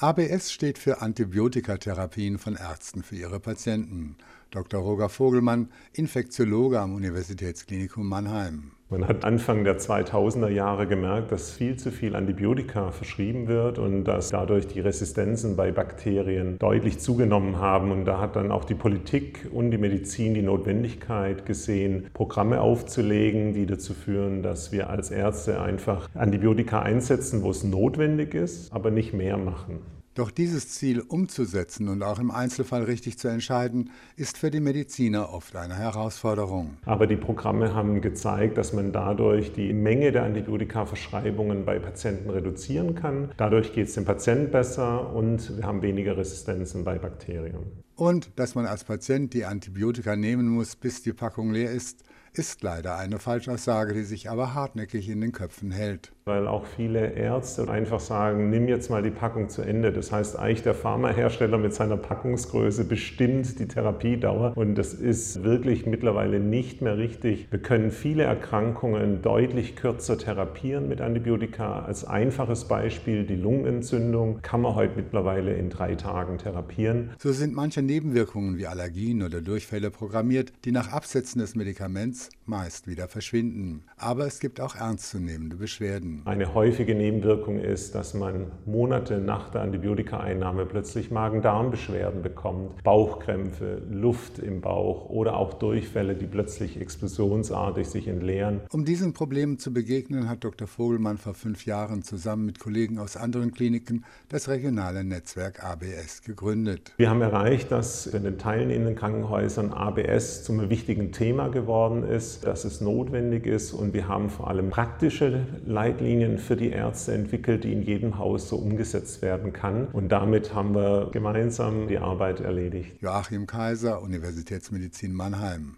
ABS steht für Antibiotikatherapien von Ärzten für ihre Patienten. Dr. Roger Vogelmann, Infektiologe am Universitätsklinikum Mannheim. Man hat Anfang der 2000er Jahre gemerkt, dass viel zu viel Antibiotika verschrieben wird und dass dadurch die Resistenzen bei Bakterien deutlich zugenommen haben. Und da hat dann auch die Politik und die Medizin die Notwendigkeit gesehen, Programme aufzulegen, die dazu führen, dass wir als Ärzte einfach Antibiotika einsetzen, wo es notwendig ist, aber nicht mehr machen. Doch dieses Ziel umzusetzen und auch im Einzelfall richtig zu entscheiden, ist für die Mediziner oft eine Herausforderung. Aber die Programme haben gezeigt, dass man dadurch die Menge der Antibiotika-Verschreibungen bei Patienten reduzieren kann. Dadurch geht es dem Patienten besser und wir haben weniger Resistenzen bei Bakterien. Und dass man als Patient die Antibiotika nehmen muss, bis die Packung leer ist, ist leider eine Falschaussage, die sich aber hartnäckig in den Köpfen hält. Weil auch viele Ärzte einfach sagen, nimm jetzt mal die Packung zu Ende. Das heißt, eigentlich der Pharmahersteller mit seiner Packungsgröße bestimmt die Therapiedauer und das ist wirklich mittlerweile nicht mehr richtig. Wir können viele Erkrankungen deutlich kürzer therapieren mit Antibiotika. Als einfaches Beispiel die Lungenentzündung kann man heute mittlerweile in drei Tagen therapieren. So sind manche Nebenwirkungen wie Allergien oder Durchfälle programmiert, die nach Absetzen des Medikaments meist wieder verschwinden. Aber es gibt auch ernstzunehmende Beschwerden. Eine häufige Nebenwirkung ist, dass man Monate nach der Antibiotikaeinnahme plötzlich Magen-Darm-Beschwerden bekommt, Bauchkrämpfe, Luft im Bauch oder auch Durchfälle, die plötzlich explosionsartig sich entleeren. Um diesen Problemen zu begegnen, hat Dr. Vogelmann vor fünf Jahren zusammen mit Kollegen aus anderen Kliniken das regionale Netzwerk ABS gegründet. Wir haben erreicht, dass in den teilnehmenden Krankenhäusern ABS zum wichtigen Thema geworden ist, dass es notwendig ist und wir haben vor allem praktische Leitlinien für die Ärzte entwickelt, die in jedem Haus so umgesetzt werden kann und damit haben wir gemeinsam die Arbeit erledigt. Joachim Kaiser, Universitätsmedizin Mannheim.